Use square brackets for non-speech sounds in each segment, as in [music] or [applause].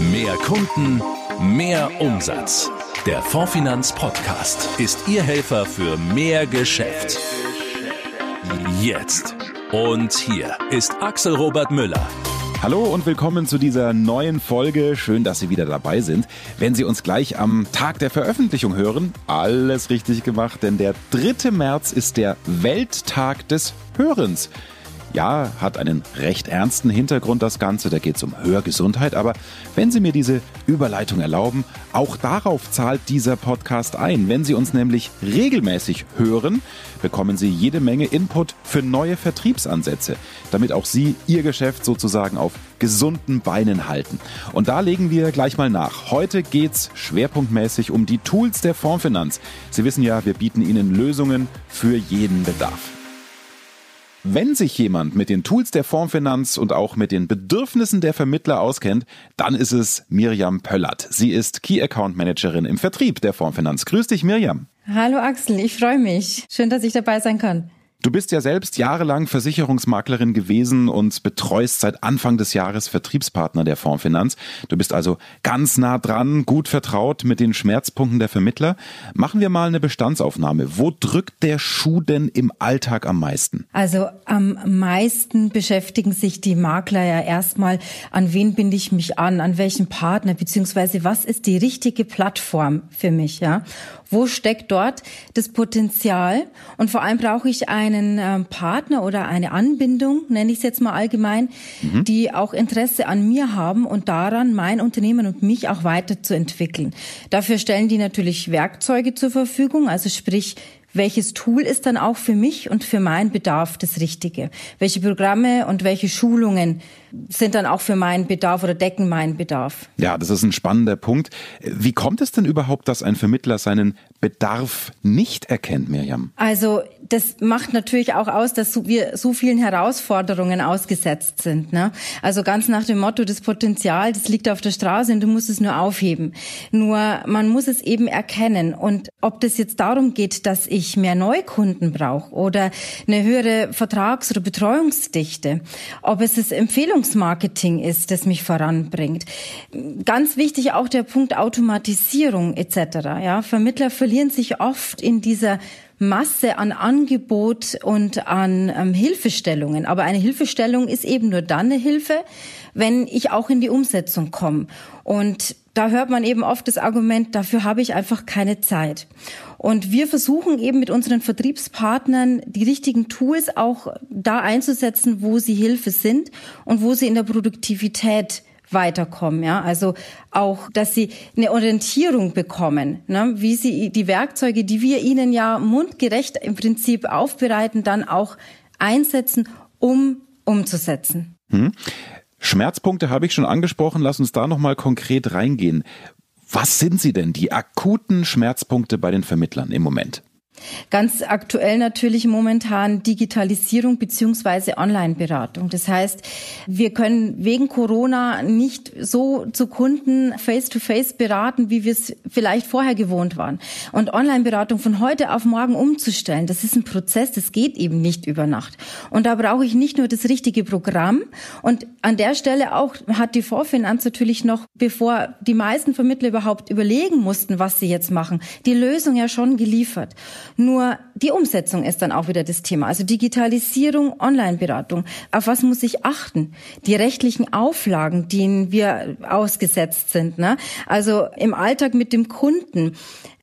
Mehr Kunden, mehr Umsatz. Der Fondfinanz Podcast ist Ihr Helfer für mehr Geschäft. Jetzt. Und hier ist Axel Robert Müller. Hallo und willkommen zu dieser neuen Folge. Schön, dass Sie wieder dabei sind. Wenn Sie uns gleich am Tag der Veröffentlichung hören, alles richtig gemacht, denn der 3. März ist der Welttag des Hörens. Ja, hat einen recht ernsten Hintergrund das Ganze, da geht es um Hörgesundheit, aber wenn Sie mir diese Überleitung erlauben, auch darauf zahlt dieser Podcast ein. Wenn Sie uns nämlich regelmäßig hören, bekommen Sie jede Menge Input für neue Vertriebsansätze, damit auch Sie Ihr Geschäft sozusagen auf gesunden Beinen halten. Und da legen wir gleich mal nach. Heute geht's schwerpunktmäßig um die Tools der Fondsfinanz. Sie wissen ja, wir bieten Ihnen Lösungen für jeden Bedarf. Wenn sich jemand mit den Tools der Fondsfinanz und auch mit den Bedürfnissen der Vermittler auskennt, dann ist es Mirjam Pöllert. Sie ist Key Account Managerin im Vertrieb der Fondsfinanz. Grüß dich, Mirjam. Hallo Axel, ich freue mich. Schön, dass ich dabei sein kann. Du bist ja selbst jahrelang Versicherungsmaklerin gewesen und betreust seit Anfang des Jahres Vertriebspartner der Fondsfinanz. Du bist also ganz nah dran, gut vertraut mit den Schmerzpunkten der Vermittler. Machen wir mal eine Bestandsaufnahme. Wo drückt der Schuh denn im Alltag am meisten? Also am meisten beschäftigen sich die Makler ja erstmal, an wen binde ich mich an, an welchen Partner, beziehungsweise was ist die richtige Plattform für mich, ja? Wo steckt dort das Potenzial? Und vor allem brauche ich einen ähm, Partner oder eine Anbindung, nenne ich es jetzt mal allgemein, mhm. die auch Interesse an mir haben und daran, mein Unternehmen und mich auch weiterzuentwickeln. Dafür stellen die natürlich Werkzeuge zur Verfügung, also sprich welches Tool ist dann auch für mich und für meinen Bedarf das Richtige? Welche Programme und welche Schulungen sind dann auch für meinen Bedarf oder decken meinen Bedarf. Ja, das ist ein spannender Punkt. Wie kommt es denn überhaupt, dass ein Vermittler seinen Bedarf nicht erkennt, Mirjam? Also das macht natürlich auch aus, dass wir so vielen Herausforderungen ausgesetzt sind. Ne? Also ganz nach dem Motto, das Potenzial, das liegt auf der Straße und du musst es nur aufheben. Nur man muss es eben erkennen. Und ob das jetzt darum geht, dass ich mehr Neukunden brauche oder eine höhere Vertrags- oder Betreuungsdichte, ob es das Empfehlungs Empfehlungsmarketing ist, das mich voranbringt. Ganz wichtig auch der Punkt Automatisierung etc. Ja, Vermittler verlieren sich oft in dieser Masse an Angebot und an ähm, Hilfestellungen. Aber eine Hilfestellung ist eben nur dann eine Hilfe, wenn ich auch in die Umsetzung komme. Und da hört man eben oft das Argument, dafür habe ich einfach keine Zeit. Und wir versuchen eben mit unseren Vertriebspartnern die richtigen Tools auch da einzusetzen, wo sie Hilfe sind und wo sie in der Produktivität weiterkommen, ja, also auch, dass sie eine Orientierung bekommen, ne? wie sie die Werkzeuge, die wir ihnen ja mundgerecht im Prinzip aufbereiten, dann auch einsetzen, um umzusetzen. Hm. Schmerzpunkte habe ich schon angesprochen. Lass uns da nochmal konkret reingehen. Was sind sie denn, die akuten Schmerzpunkte bei den Vermittlern im Moment? Ganz aktuell natürlich momentan Digitalisierung beziehungsweise Online-Beratung. Das heißt, wir können wegen Corona nicht so zu Kunden face-to-face -face beraten, wie wir es vielleicht vorher gewohnt waren. Und Online-Beratung von heute auf morgen umzustellen, das ist ein Prozess, das geht eben nicht über Nacht. Und da brauche ich nicht nur das richtige Programm. Und an der Stelle auch hat die Vorfinanz natürlich noch, bevor die meisten Vermittler überhaupt überlegen mussten, was sie jetzt machen, die Lösung ja schon geliefert. Nur die Umsetzung ist dann auch wieder das Thema. Also Digitalisierung, Online-Beratung. Auf was muss ich achten? Die rechtlichen Auflagen, denen wir ausgesetzt sind. Ne? Also im Alltag mit dem Kunden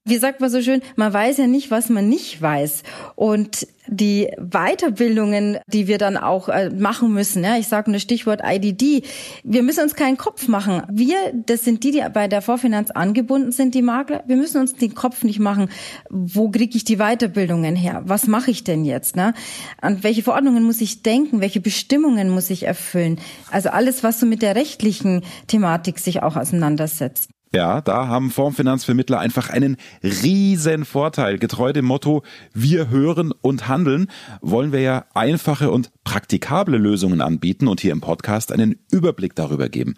wie sagt man so schön, man weiß ja nicht, was man nicht weiß. Und die Weiterbildungen, die wir dann auch äh, machen müssen, ja, ich sage nur Stichwort IDD, wir müssen uns keinen Kopf machen. Wir, das sind die, die bei der Vorfinanz angebunden sind, die Makler, wir müssen uns den Kopf nicht machen, wo kriege ich die Weiterbildungen her? Was mache ich denn jetzt? Ne? An welche Verordnungen muss ich denken? Welche Bestimmungen muss ich erfüllen? Also alles, was so mit der rechtlichen Thematik sich auch auseinandersetzt. Ja, da haben Fondsfinanzvermittler einfach einen riesen Vorteil. Getreu dem Motto, wir hören und handeln, wollen wir ja einfache und praktikable Lösungen anbieten und hier im Podcast einen Überblick darüber geben.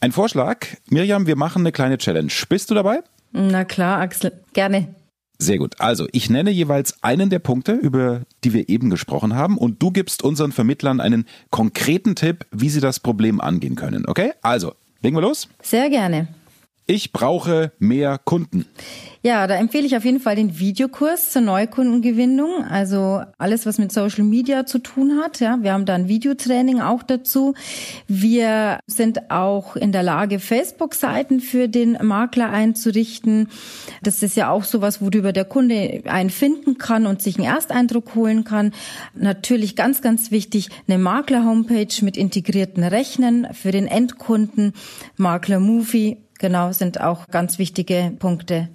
Ein Vorschlag, Miriam, wir machen eine kleine Challenge. Bist du dabei? Na klar, Axel, gerne. Sehr gut. Also, ich nenne jeweils einen der Punkte, über die wir eben gesprochen haben, und du gibst unseren Vermittlern einen konkreten Tipp, wie sie das Problem angehen können. Okay? Also, Legen wir los? Sehr gerne. Ich brauche mehr Kunden. Ja, da empfehle ich auf jeden Fall den Videokurs zur Neukundengewinnung. Also alles, was mit Social Media zu tun hat. Ja, wir haben da ein Videotraining auch dazu. Wir sind auch in der Lage, Facebook-Seiten für den Makler einzurichten. Das ist ja auch sowas, worüber der Kunde einen finden kann und sich einen Ersteindruck holen kann. Natürlich ganz, ganz wichtig, eine Makler-Homepage mit integrierten Rechnen für den Endkunden. Makler-Movie, genau, sind auch ganz wichtige Punkte.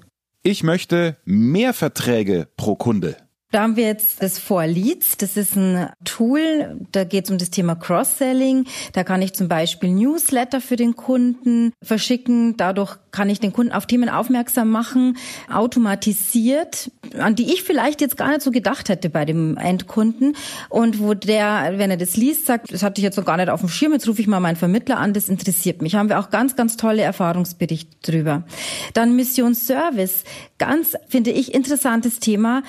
Ich möchte mehr Verträge pro Kunde. Da haben wir jetzt das For Leads. Das ist ein Tool, da geht es um das Thema Cross-Selling. Da kann ich zum Beispiel Newsletter für den Kunden verschicken. Dadurch kann ich den Kunden auf Themen aufmerksam machen, automatisiert, an die ich vielleicht jetzt gar nicht so gedacht hätte bei dem Endkunden. Und wo der, wenn er das liest, sagt, das hatte ich jetzt noch gar nicht auf dem Schirm, jetzt rufe ich mal meinen Vermittler an, das interessiert mich. Haben wir auch ganz, ganz tolle Erfahrungsberichte drüber. Dann Mission Service. Ganz, finde ich, interessantes Thema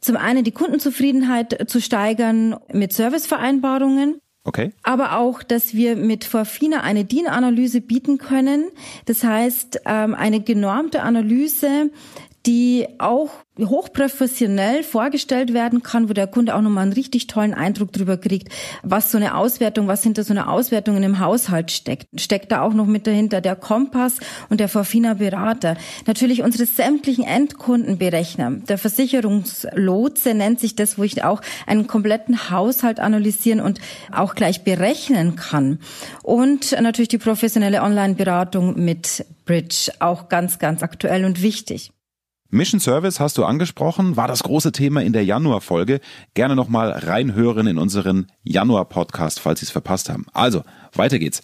zum einen die Kundenzufriedenheit zu steigern mit Servicevereinbarungen. Okay. Aber auch, dass wir mit Forfina eine DIN-Analyse bieten können. Das heißt, ähm, eine genormte Analyse, die auch hochprofessionell vorgestellt werden kann, wo der Kunde auch nochmal einen richtig tollen Eindruck drüber kriegt, was so eine Auswertung, was hinter so einer Auswertung in einem Haushalt steckt. Steckt da auch noch mit dahinter der Kompass und der Forfina Berater. Natürlich unsere sämtlichen Endkundenberechner. Der Versicherungslotse nennt sich das, wo ich auch einen kompletten Haushalt analysieren und auch gleich berechnen kann. Und natürlich die professionelle Online-Beratung mit Bridge, auch ganz, ganz aktuell und wichtig. Mission Service hast du angesprochen, war das große Thema in der Januar-Folge. Gerne nochmal reinhören in unseren Januar-Podcast, falls Sie es verpasst haben. Also, weiter geht's.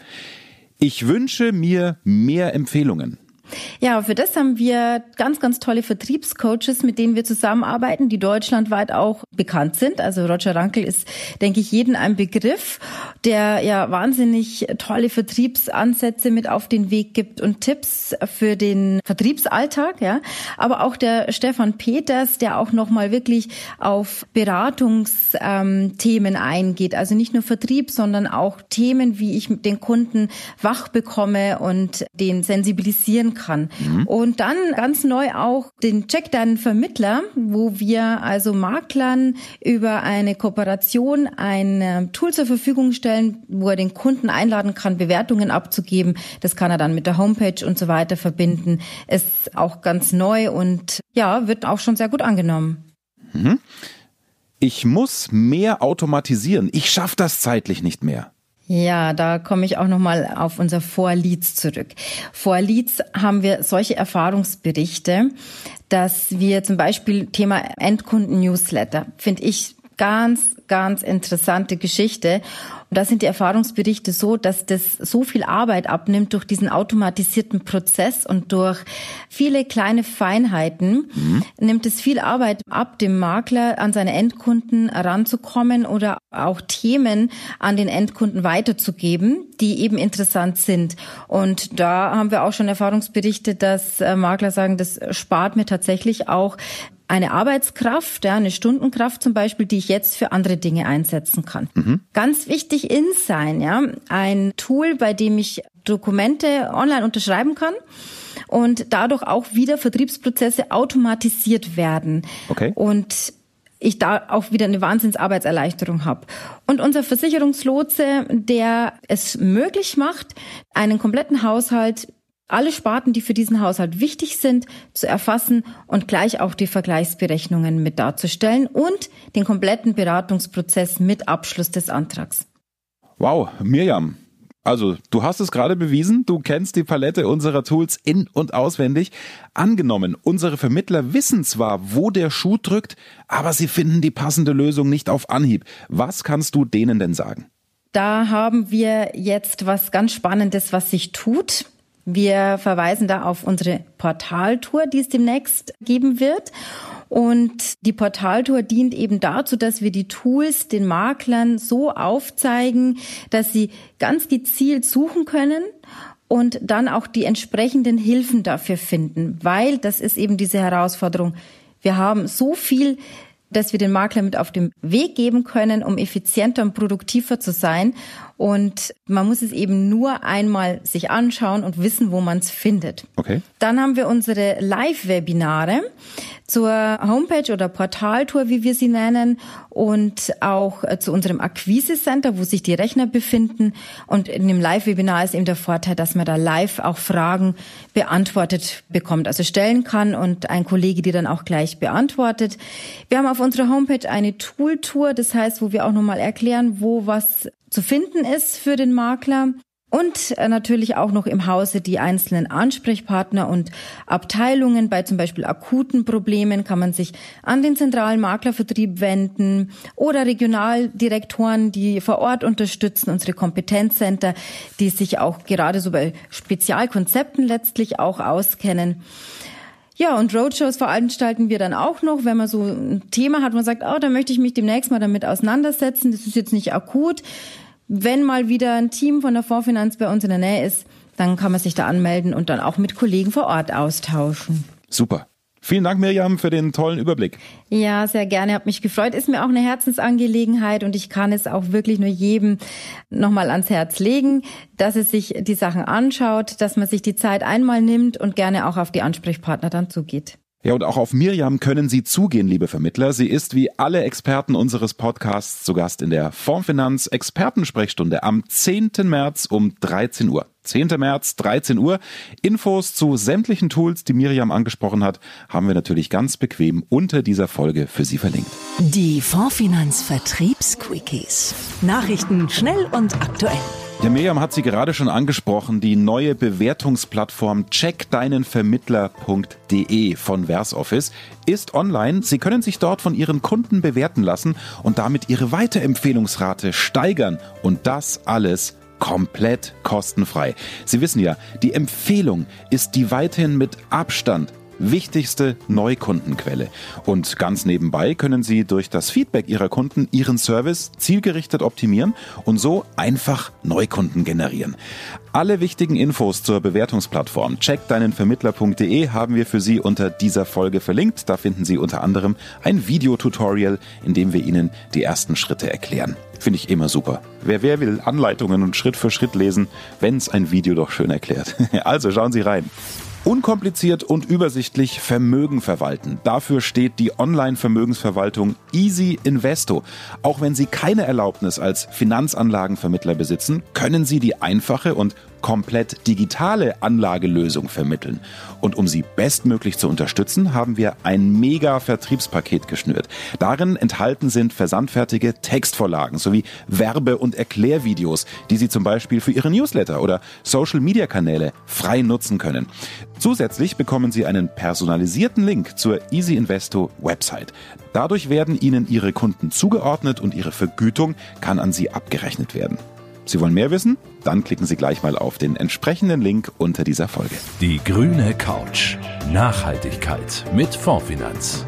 Ich wünsche mir mehr Empfehlungen. Ja, für das haben wir ganz, ganz tolle Vertriebscoaches, mit denen wir zusammenarbeiten, die deutschlandweit auch bekannt sind. Also Roger Rankel ist, denke ich, jeden ein Begriff, der ja wahnsinnig tolle Vertriebsansätze mit auf den Weg gibt und Tipps für den Vertriebsalltag, ja. Aber auch der Stefan Peters, der auch nochmal wirklich auf Beratungsthemen ähm, eingeht. Also nicht nur Vertrieb, sondern auch Themen, wie ich den Kunden wach bekomme und den sensibilisieren kann. Mhm. Und dann ganz neu auch den Check deinen Vermittler, wo wir also Maklern über eine Kooperation ein ähm, Tool zur Verfügung stellen, wo er den Kunden einladen kann, Bewertungen abzugeben. Das kann er dann mit der Homepage und so weiter verbinden. Ist auch ganz neu und ja, wird auch schon sehr gut angenommen. Mhm. Ich muss mehr automatisieren. Ich schaffe das zeitlich nicht mehr. Ja, da komme ich auch nochmal auf unser Vorleads zurück. Vorleads haben wir solche Erfahrungsberichte, dass wir zum Beispiel Thema Endkunden-Newsletter, finde ich ganz, ganz interessante Geschichte. Und da sind die Erfahrungsberichte so, dass das so viel Arbeit abnimmt durch diesen automatisierten Prozess und durch viele kleine Feinheiten, mhm. nimmt es viel Arbeit ab, dem Makler an seine Endkunden heranzukommen oder auch Themen an den Endkunden weiterzugeben, die eben interessant sind. Und da haben wir auch schon Erfahrungsberichte, dass äh, Makler sagen, das spart mir tatsächlich auch eine Arbeitskraft, ja, eine Stundenkraft zum Beispiel, die ich jetzt für andere Dinge einsetzen kann. Mhm. Ganz wichtig InSign, ja, ein Tool, bei dem ich Dokumente online unterschreiben kann und dadurch auch wieder Vertriebsprozesse automatisiert werden. Okay. Und ich da auch wieder eine Wahnsinnsarbeitserleichterung habe. Und unser Versicherungslotse, der es möglich macht, einen kompletten Haushalt alle Sparten, die für diesen Haushalt wichtig sind, zu erfassen und gleich auch die Vergleichsberechnungen mit darzustellen und den kompletten Beratungsprozess mit Abschluss des Antrags. Wow, Mirjam. Also, du hast es gerade bewiesen, du kennst die Palette unserer Tools in und auswendig. Angenommen, unsere Vermittler wissen zwar, wo der Schuh drückt, aber sie finden die passende Lösung nicht auf Anhieb. Was kannst du denen denn sagen? Da haben wir jetzt was ganz Spannendes, was sich tut. Wir verweisen da auf unsere Portaltour, die es demnächst geben wird. Und die Portaltour dient eben dazu, dass wir die Tools den Maklern so aufzeigen, dass sie ganz gezielt suchen können und dann auch die entsprechenden Hilfen dafür finden, weil das ist eben diese Herausforderung. Wir haben so viel dass wir den Makler mit auf den Weg geben können, um effizienter und produktiver zu sein. Und man muss es eben nur einmal sich anschauen und wissen, wo man es findet. Okay. Dann haben wir unsere Live-Webinare zur Homepage oder Portaltour, wie wir sie nennen, und auch äh, zu unserem Akquise-Center, wo sich die Rechner befinden. Und in dem Live-Webinar ist eben der Vorteil, dass man da live auch Fragen beantwortet bekommt, also stellen kann und ein Kollege die dann auch gleich beantwortet. Wir haben auf unserer Homepage eine Tool-Tour, das heißt, wo wir auch nochmal erklären, wo was zu finden ist für den Makler. Und äh, natürlich auch noch im Hause die einzelnen Ansprechpartner und Abteilungen. Bei zum Beispiel akuten Problemen kann man sich an den zentralen Maklervertrieb wenden oder Regionaldirektoren, die vor Ort unterstützen, unsere Kompetenzcenter, die sich auch gerade so bei Spezialkonzepten letztlich auch auskennen. Ja, und Roadshows veranstalten wir dann auch noch, wenn man so ein Thema hat, wo man sagt, oh, da möchte ich mich demnächst mal damit auseinandersetzen. Das ist jetzt nicht akut wenn mal wieder ein Team von der Fondsfinanz bei uns in der Nähe ist, dann kann man sich da anmelden und dann auch mit Kollegen vor Ort austauschen. Super. Vielen Dank, Miriam, für den tollen Überblick. Ja, sehr gerne. Hat mich gefreut. Ist mir auch eine Herzensangelegenheit und ich kann es auch wirklich nur jedem nochmal ans Herz legen, dass es sich die Sachen anschaut, dass man sich die Zeit einmal nimmt und gerne auch auf die Ansprechpartner dann zugeht. Ja, und auch auf Miriam können Sie zugehen, liebe Vermittler. Sie ist wie alle Experten unseres Podcasts zu Gast in der Fondsfinanz Expertensprechstunde am 10. März um 13 Uhr. 10. März, 13 Uhr. Infos zu sämtlichen Tools, die Miriam angesprochen hat, haben wir natürlich ganz bequem unter dieser Folge für Sie verlinkt. Die Fondsfinanz Vertriebsquickies. Nachrichten schnell und aktuell. Ja, Miriam hat sie gerade schon angesprochen, die neue Bewertungsplattform checkdeinenvermittler.de von Versoffice ist online. Sie können sich dort von Ihren Kunden bewerten lassen und damit Ihre Weiterempfehlungsrate steigern und das alles komplett kostenfrei. Sie wissen ja, die Empfehlung ist die weiterhin mit Abstand wichtigste Neukundenquelle. Und ganz nebenbei können Sie durch das Feedback Ihrer Kunden Ihren Service zielgerichtet optimieren und so einfach Neukunden generieren. Alle wichtigen Infos zur Bewertungsplattform checkdeinenvermittler.de haben wir für Sie unter dieser Folge verlinkt. Da finden Sie unter anderem ein Videotutorial, in dem wir Ihnen die ersten Schritte erklären. Finde ich immer super. Wer wer will Anleitungen und Schritt für Schritt lesen, wenn es ein Video doch schön erklärt. [laughs] Also schauen Sie rein. Unkompliziert und übersichtlich Vermögen verwalten. Dafür steht die Online-Vermögensverwaltung Easy Investo. Auch wenn Sie keine Erlaubnis als Finanzanlagenvermittler besitzen, können Sie die einfache und komplett digitale Anlagelösung vermitteln. Und um sie bestmöglich zu unterstützen, haben wir ein mega Vertriebspaket geschnürt. Darin enthalten sind versandfertige Textvorlagen sowie Werbe- und Erklärvideos, die Sie zum Beispiel für Ihre Newsletter oder Social-Media-Kanäle frei nutzen können. Zusätzlich bekommen Sie einen personalisierten Link zur Easy Investo Website. Dadurch werden Ihnen Ihre Kunden zugeordnet und Ihre Vergütung kann an Sie abgerechnet werden. Sie wollen mehr wissen? Dann klicken Sie gleich mal auf den entsprechenden Link unter dieser Folge. Die grüne Couch. Nachhaltigkeit mit Fondsfinanz.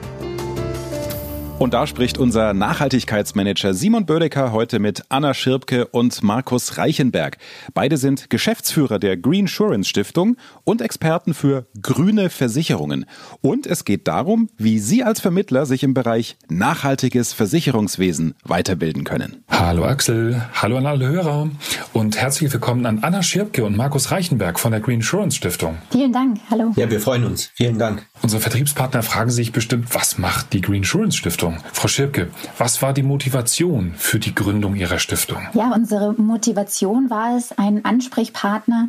Und da spricht unser Nachhaltigkeitsmanager Simon Bödecker heute mit Anna Schirpke und Markus Reichenberg. Beide sind Geschäftsführer der Greensurance Stiftung und Experten für grüne Versicherungen. Und es geht darum, wie Sie als Vermittler sich im Bereich nachhaltiges Versicherungswesen weiterbilden können. Hallo Axel, hallo an alle Hörer und herzlich willkommen an Anna Schirpke und Markus Reichenberg von der Greensurance Stiftung. Vielen Dank, hallo. Ja, wir freuen uns. Vielen Dank. Unsere Vertriebspartner fragen sich bestimmt, was macht die Greensurance Stiftung? Frau Schirpke, was war die Motivation für die Gründung Ihrer Stiftung? Ja, unsere Motivation war es, ein Ansprechpartner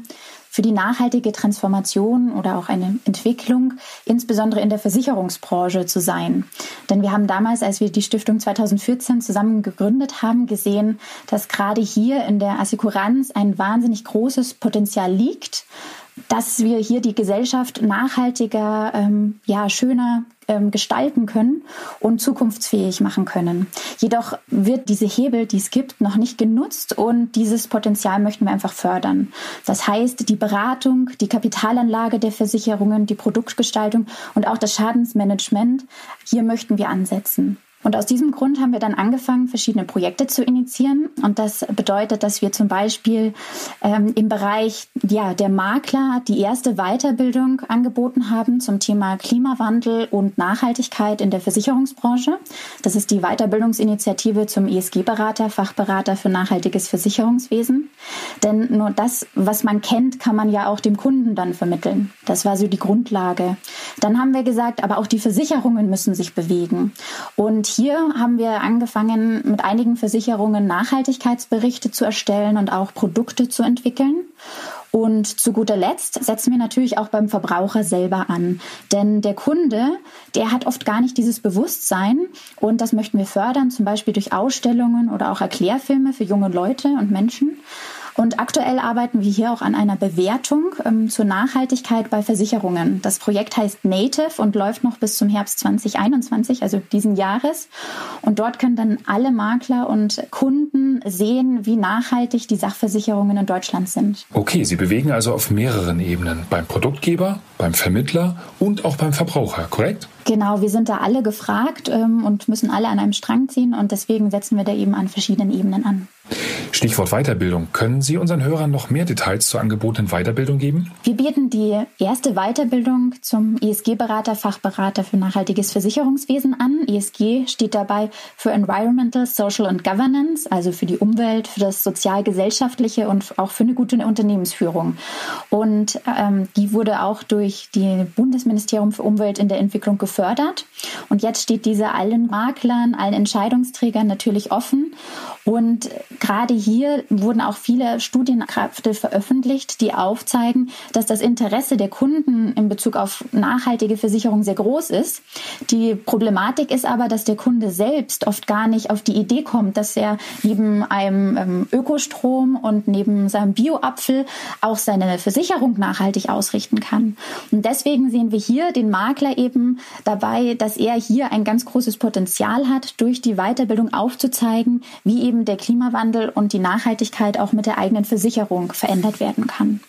für die nachhaltige Transformation oder auch eine Entwicklung, insbesondere in der Versicherungsbranche zu sein. Denn wir haben damals, als wir die Stiftung 2014 zusammen gegründet haben, gesehen, dass gerade hier in der Assekuranz ein wahnsinnig großes Potenzial liegt, dass wir hier die Gesellschaft nachhaltiger, ähm, ja, schöner ähm, gestalten können und zukunftsfähig machen können. Jedoch wird diese Hebel, die es gibt, noch nicht genutzt und dieses Potenzial möchten wir einfach fördern. Das heißt, die Beratung, die Kapitalanlage der Versicherungen, die Produktgestaltung und auch das Schadensmanagement, hier möchten wir ansetzen. Und aus diesem Grund haben wir dann angefangen, verschiedene Projekte zu initiieren. Und das bedeutet, dass wir zum Beispiel ähm, im Bereich ja, der Makler die erste Weiterbildung angeboten haben zum Thema Klimawandel und Nachhaltigkeit in der Versicherungsbranche. Das ist die Weiterbildungsinitiative zum ESG-Berater, Fachberater für nachhaltiges Versicherungswesen. Denn nur das, was man kennt, kann man ja auch dem Kunden dann vermitteln. Das war so die Grundlage. Dann haben wir gesagt, aber auch die Versicherungen müssen sich bewegen. Und hier haben wir angefangen, mit einigen Versicherungen Nachhaltigkeitsberichte zu erstellen und auch Produkte zu entwickeln. Und zu guter Letzt setzen wir natürlich auch beim Verbraucher selber an. Denn der Kunde, der hat oft gar nicht dieses Bewusstsein. Und das möchten wir fördern, zum Beispiel durch Ausstellungen oder auch Erklärfilme für junge Leute und Menschen. Und aktuell arbeiten wir hier auch an einer Bewertung ähm, zur Nachhaltigkeit bei Versicherungen. Das Projekt heißt Native und läuft noch bis zum Herbst 2021, also diesen Jahres. Und dort können dann alle Makler und Kunden sehen, wie nachhaltig die Sachversicherungen in Deutschland sind. Okay, Sie bewegen also auf mehreren Ebenen. Beim Produktgeber, beim Vermittler und auch beim Verbraucher, korrekt? Genau, wir sind da alle gefragt ähm, und müssen alle an einem Strang ziehen und deswegen setzen wir da eben an verschiedenen Ebenen an. Stichwort Weiterbildung. Können Sie unseren Hörern noch mehr Details zur angebotenen Weiterbildung geben? Wir bieten die erste Weiterbildung zum ESG-Berater, Fachberater für nachhaltiges Versicherungswesen an. ESG steht dabei für Environmental, Social and Governance, also für die Umwelt, für das sozial-gesellschaftliche und auch für eine gute Unternehmensführung. Und ähm, die wurde auch durch die Bundesministerium für Umwelt in der Entwicklung gefördert. Und jetzt steht diese allen Maklern, allen Entscheidungsträgern natürlich offen. Und gerade hier wurden auch viele Studienkräfte veröffentlicht, die aufzeigen, dass das Interesse der Kunden in Bezug auf nachhaltige Versicherung sehr groß ist. Die Problematik ist aber, dass der Kunde selbst oft gar nicht auf die Idee kommt, dass er neben einem ähm, Ökostrom und neben seinem Bioapfel auch seine Versicherung nachhaltig ausrichten kann. Und deswegen sehen wir hier den Makler eben dabei, dass er hier ein ganz großes Potenzial hat, durch die Weiterbildung aufzuzeigen, wie eben der Klimawandel und die Nachhaltigkeit auch mit der eigenen Versicherung verändert werden kann.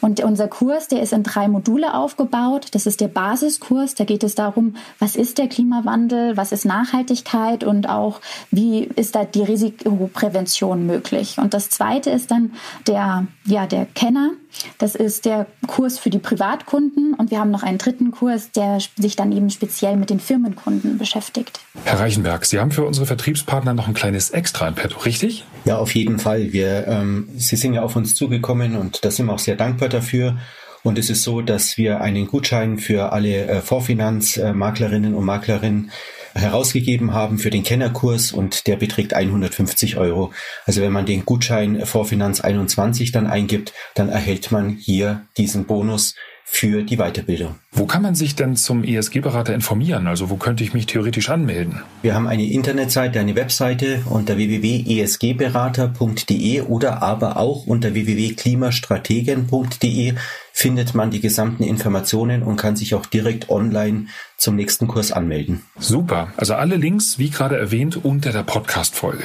Und unser Kurs, der ist in drei Module aufgebaut. Das ist der Basiskurs. Da geht es darum, was ist der Klimawandel, was ist Nachhaltigkeit und auch wie ist da die Risikoprävention möglich. Und das zweite ist dann der, ja, der Kenner. Das ist der Kurs für die Privatkunden und wir haben noch einen dritten Kurs, der sich dann eben speziell mit den Firmenkunden beschäftigt. Herr Reichenberg, Sie haben für unsere Vertriebspartner noch ein kleines Extra in petto, richtig? Ja, auf jeden Fall. Wir, ähm, Sie sind ja auf uns zugekommen und da sind wir auch sehr dankbar dafür. Und es ist so, dass wir einen Gutschein für alle äh, Vorfinanzmaklerinnen und Maklerinnen herausgegeben haben für den Kennerkurs und der beträgt 150 Euro. Also wenn man den Gutschein Vorfinanz 21 dann eingibt, dann erhält man hier diesen Bonus für die Weiterbildung. Wo kann man sich denn zum ESG-Berater informieren? Also wo könnte ich mich theoretisch anmelden? Wir haben eine Internetseite, eine Webseite unter www.esgberater.de oder aber auch unter www.klimastrategen.de findet man die gesamten Informationen und kann sich auch direkt online zum nächsten Kurs anmelden. Super. Also alle Links, wie gerade erwähnt, unter der Podcast-Folge.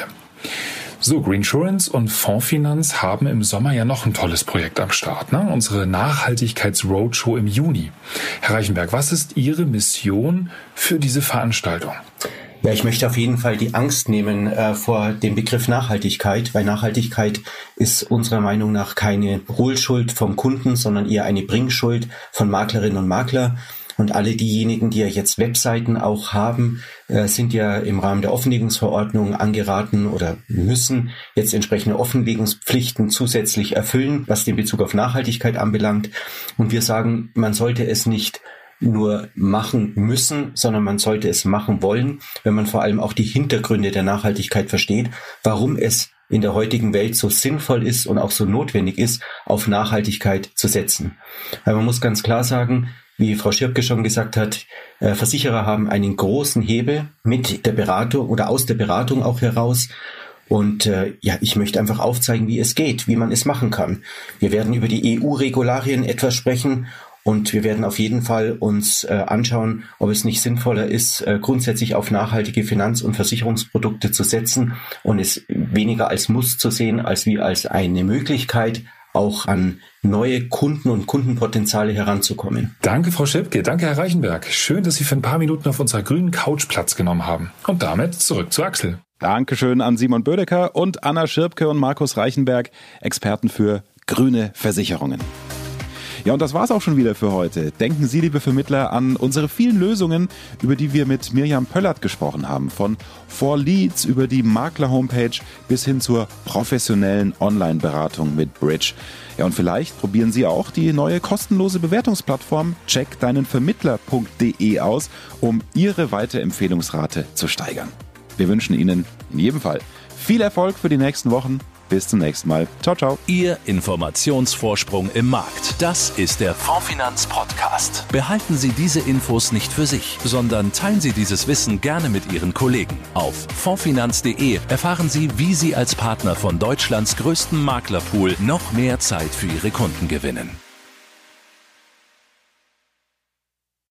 So, Greensurance und Fondsfinanz haben im Sommer ja noch ein tolles Projekt am Start, ne? unsere Nachhaltigkeits-Roadshow im Juni. Herr Reichenberg, was ist Ihre Mission für diese Veranstaltung? Ja, ich möchte auf jeden Fall die Angst nehmen äh, vor dem Begriff Nachhaltigkeit, weil Nachhaltigkeit ist unserer Meinung nach keine Hohlschuld vom Kunden, sondern eher eine Bringschuld von Maklerinnen und Makler. Und alle diejenigen, die ja jetzt Webseiten auch haben, äh, sind ja im Rahmen der Offenlegungsverordnung angeraten oder müssen jetzt entsprechende Offenlegungspflichten zusätzlich erfüllen, was den Bezug auf Nachhaltigkeit anbelangt. Und wir sagen, man sollte es nicht nur machen müssen, sondern man sollte es machen wollen, wenn man vor allem auch die Hintergründe der Nachhaltigkeit versteht, warum es in der heutigen Welt so sinnvoll ist und auch so notwendig ist, auf Nachhaltigkeit zu setzen. Weil man muss ganz klar sagen, wie Frau Schirpke schon gesagt hat, äh, Versicherer haben einen großen Hebel mit der Beratung oder aus der Beratung auch heraus. Und äh, ja, ich möchte einfach aufzeigen, wie es geht, wie man es machen kann. Wir werden über die EU-Regularien etwas sprechen und wir werden auf jeden Fall uns äh, anschauen, ob es nicht sinnvoller ist, äh, grundsätzlich auf nachhaltige Finanz- und Versicherungsprodukte zu setzen und es weniger als Muss zu sehen, als wie als eine Möglichkeit, auch an neue Kunden und Kundenpotenziale heranzukommen. Danke, Frau Schipke. Danke, Herr Reichenberg. Schön, dass Sie für ein paar Minuten auf unserer grünen Couch Platz genommen haben. Und damit zurück zu Axel. Dankeschön an Simon Bödecker und Anna Schirpke und Markus Reichenberg, Experten für grüne Versicherungen. Ja, und das war's auch schon wieder für heute. Denken Sie, liebe Vermittler, an unsere vielen Lösungen, über die wir mit Mirjam Pöllert gesprochen haben. Von For Leads über die Makler-Homepage bis hin zur professionellen Online-Beratung mit Bridge. Ja, und vielleicht probieren Sie auch die neue kostenlose Bewertungsplattform checkdeinenvermittler.de aus, um Ihre Weiterempfehlungsrate zu steigern. Wir wünschen Ihnen in jedem Fall viel Erfolg für die nächsten Wochen. Bis zum nächsten Mal. Ciao, ciao. Ihr Informationsvorsprung im Markt. Das ist der Fondfinanz Podcast. Behalten Sie diese Infos nicht für sich, sondern teilen Sie dieses Wissen gerne mit Ihren Kollegen. Auf fondfinanz.de erfahren Sie, wie Sie als Partner von Deutschlands größten Maklerpool noch mehr Zeit für Ihre Kunden gewinnen.